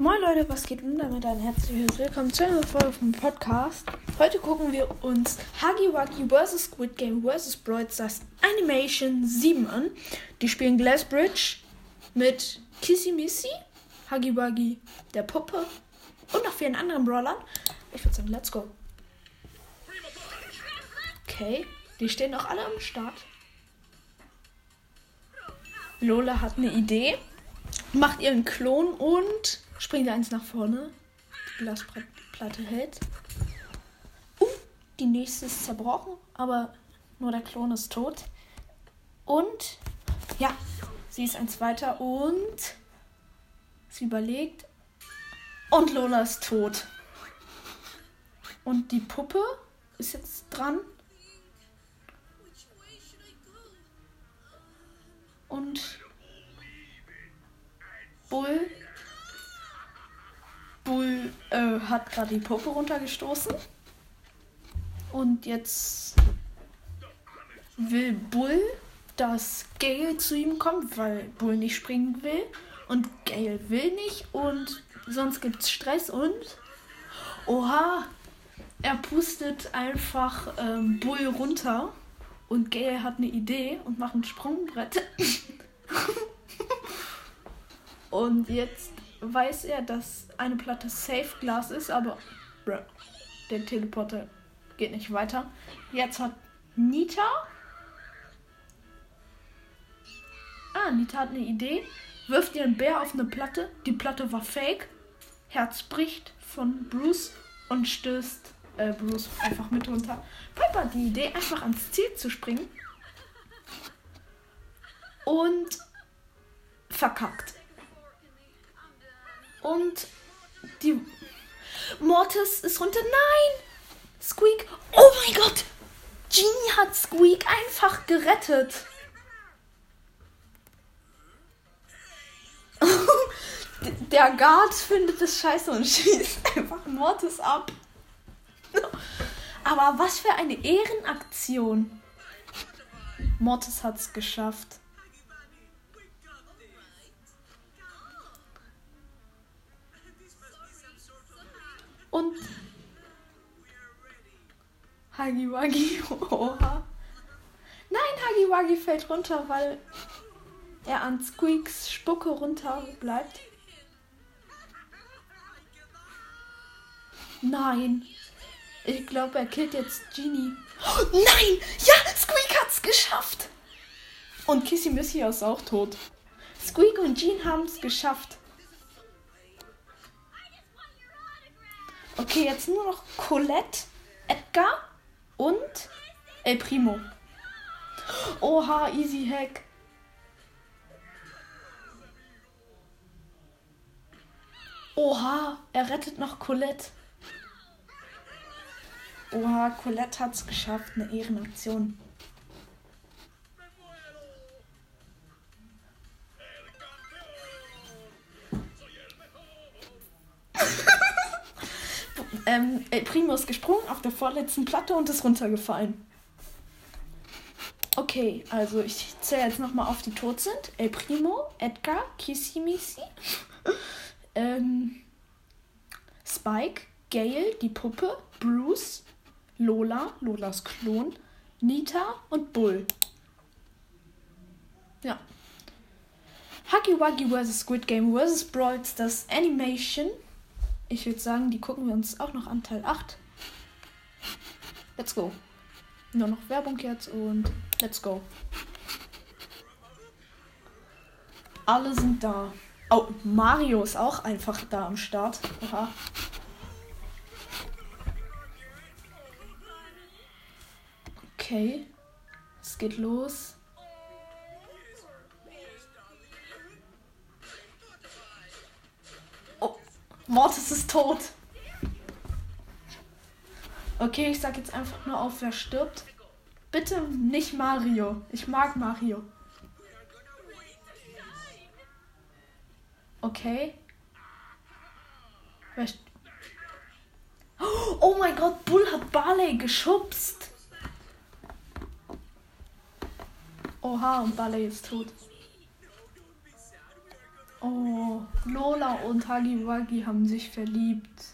Moin Leute, was geht denn damit ein herzliches Willkommen zu einer Folge vom Podcast. Heute gucken wir uns Huggy Wuggy vs. Squid Game vs. Broad Stars Animation 7 an. Die spielen Glassbridge mit Kissy Missy, Huggy Wuggy, der Puppe und noch vielen anderen Brawlern. Ich würde sagen, let's go. Okay, die stehen auch alle am Start. Lola hat eine Idee, macht ihren Klon und springt eins nach vorne. Die Glasplatte hält. Uh, die nächste ist zerbrochen, aber nur der Klon ist tot. Und ja, sie ist eins weiter und sie überlegt. Und Lola ist tot. Und die Puppe ist jetzt dran. Und Bull. Bull äh, hat gerade die Puppe runtergestoßen. Und jetzt will Bull, dass Gale zu ihm kommt, weil Bull nicht springen will. Und Gale will nicht. Und sonst gibt's Stress und. Oha! Er pustet einfach ähm, Bull runter. Und Gale hat eine Idee und macht ein Sprungbrett. und jetzt weiß er, dass eine Platte Safe Glass ist, aber der Teleporter geht nicht weiter. Jetzt hat Nita. Ah, Nita hat eine Idee. Wirft ihren Bär auf eine Platte. Die Platte war fake. Herz bricht von Bruce und stößt äh, Bruce einfach mit runter. Piper hat die Idee, einfach ans Ziel zu springen. Und verkackt. Und die Mortis ist runter. Nein! Squeak. Oh mein Gott! Genie hat Squeak einfach gerettet. Der Guard findet es scheiße und schießt einfach Mortis ab. Aber was für eine Ehrenaktion. Mortis hat's geschafft. Wuggy, oha. Nein, Wuggy fällt runter, weil er an Squeaks Spucke runter bleibt. Nein. Ich glaube, er killt jetzt Genie. Oh, nein! Ja, Squeak hat's geschafft! Und Kissy Missy ist auch tot. Squeak und Jean haben es geschafft. Okay, jetzt nur noch Colette, Edgar und El Primo. Oha, easy hack. Oha, er rettet noch Colette. Oha, Colette hat's geschafft, eine Ehrenaktion. Ähm, El Primo ist gesprungen auf der vorletzten Platte und ist runtergefallen. Okay, also ich zähle jetzt nochmal auf, die tot sind. El Primo, Edgar, Kissimisi, ähm, Spike, Gail, die Puppe, Bruce, Lola, Lolas Klon, Nita und Bull. Ja. Huggy Wuggy vs. Squid Game vs. Brawl Stars Animation. Ich würde sagen, die gucken wir uns auch noch an Teil 8. Let's go. Nur noch Werbung jetzt und let's go. Alle sind da. Oh, Mario ist auch einfach da am Start. Aha. Okay. Es geht los. Mortis ist tot. Okay, ich sag jetzt einfach nur auf, wer stirbt. Bitte nicht Mario. Ich mag Mario. Okay. Oh mein Gott, Bull hat Barley geschubst. Oha, und Barley ist tot. Oh, Lola und Hagiwagi haben sich verliebt.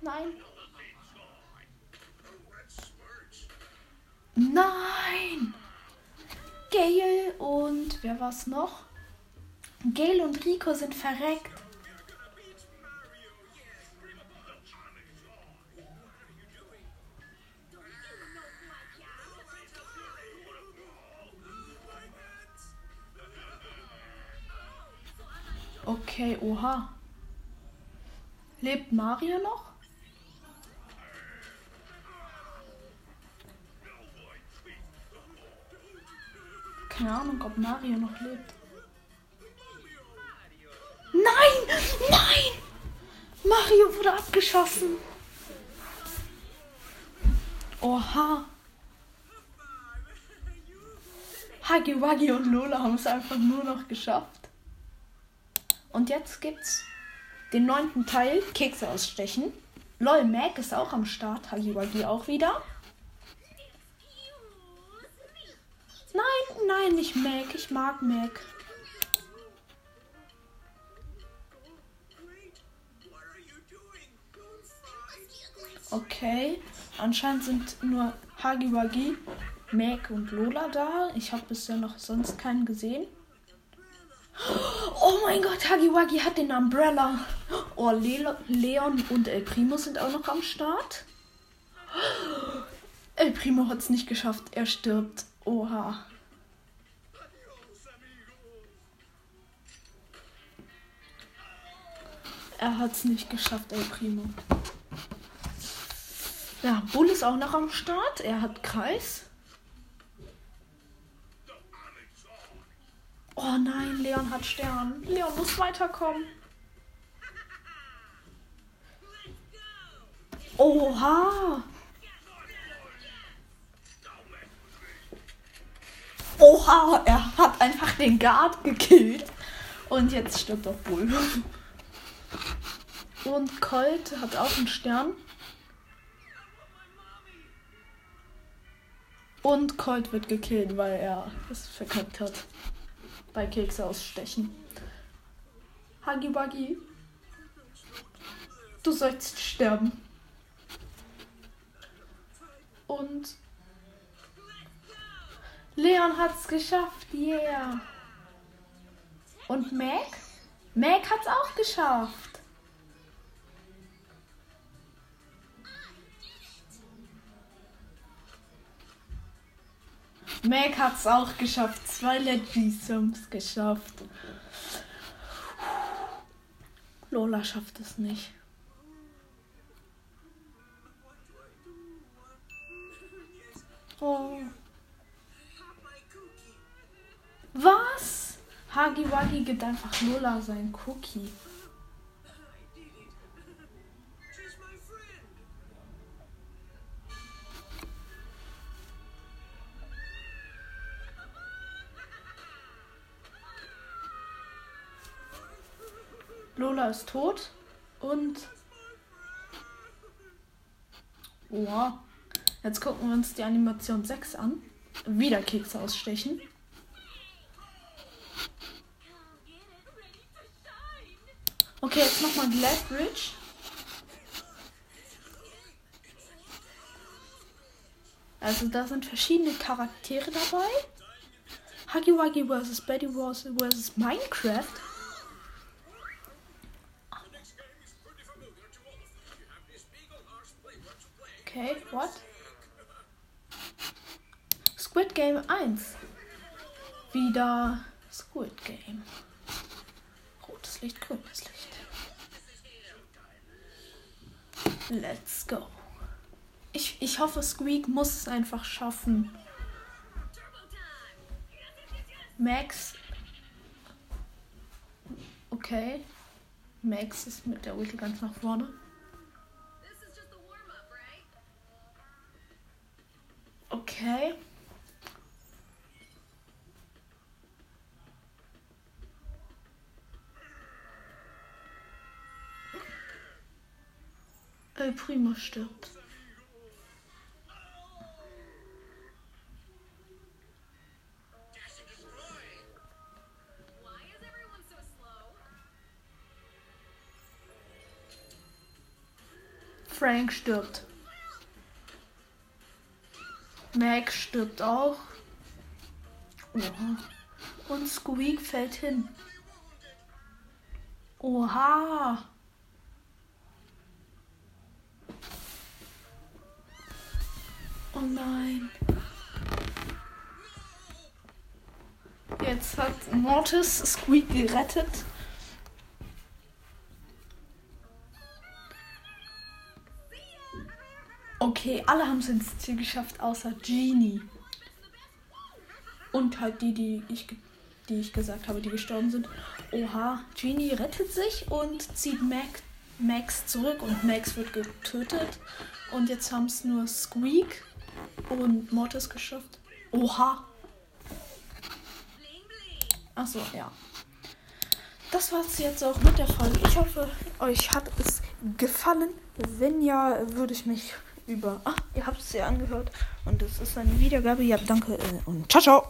Nein. Nein! Gail und wer war's noch? Gail und Rico sind verreckt. Oha. Lebt Mario noch? Keine Ahnung, ob Mario noch lebt. Nein! Nein! Mario wurde abgeschossen. Oha. Huggy Wuggy und Lola haben es einfach nur noch geschafft. Und jetzt gibt's den neunten Teil, Kekse ausstechen. Lol, Mac ist auch am Start, Wuggy auch wieder. Nein, nein, nicht Mac. Ich mag Mac. Okay, anscheinend sind nur Hagiwagi, Mac und Lola da. Ich habe bisher noch sonst keinen gesehen. Oh mein Gott, Hagiwagi hat den Umbrella. Oh, Le Leon und El Primo sind auch noch am Start. El Primo hat es nicht geschafft. Er stirbt. Oha. Er hat es nicht geschafft, El Primo. Ja, Bull ist auch noch am Start. Er hat Kreis. Oh nein, Leon hat Stern. Leon muss weiterkommen. Oha. Oha, er hat einfach den Guard gekillt. Und jetzt stirbt auch Bull. Und Colt hat auch einen Stern. Und Colt wird gekillt, weil er es verkackt hat. Bei Kekse ausstechen. Huggy Buggy. Du sollst sterben. Und Leon hat's geschafft, yeah. Und Mac? Mac hat's auch geschafft. Meg hat es auch geschafft. Zwei Legisims geschafft. Lola schafft es nicht. Oh. Was? Hagi Wagi gibt einfach Lola sein Cookie. Lola ist tot. Und. Wow. Jetzt gucken wir uns die Animation 6 an. Wieder Kekse ausstechen. Okay, jetzt nochmal Glad Bridge. Also da sind verschiedene Charaktere dabei. Huggy Wuggy vs. Betty Wars vs. Minecraft. Okay, what? Squid Game 1. Wieder Squid Game. Rotes Licht, grünes Licht. Let's go. Ich, ich hoffe, Squeak muss es einfach schaffen. Max. Okay. Max ist mit der Ulti ganz nach vorne. El Primo stirbt. Frank stirbt. Mac stirbt auch. Oha. Und Squeak fällt hin. Oha. Oh nein. Jetzt hat Mortis Squeak gerettet. Okay, alle haben es ins Ziel geschafft, außer Genie. Und halt die, die ich, die ich gesagt habe, die gestorben sind. Oha, Genie rettet sich und zieht Mac, Max zurück und Max wird getötet. Und jetzt haben es nur Squeak und Mortis geschafft. Oha. Achso, ja. Das war's jetzt auch mit der Folge. Ich hoffe, euch hat es gefallen. Wenn ja, würde ich mich über. Ah, ihr habt es ja angehört. Und es ist eine Wiedergabe. Ja, danke äh, und ciao, ciao.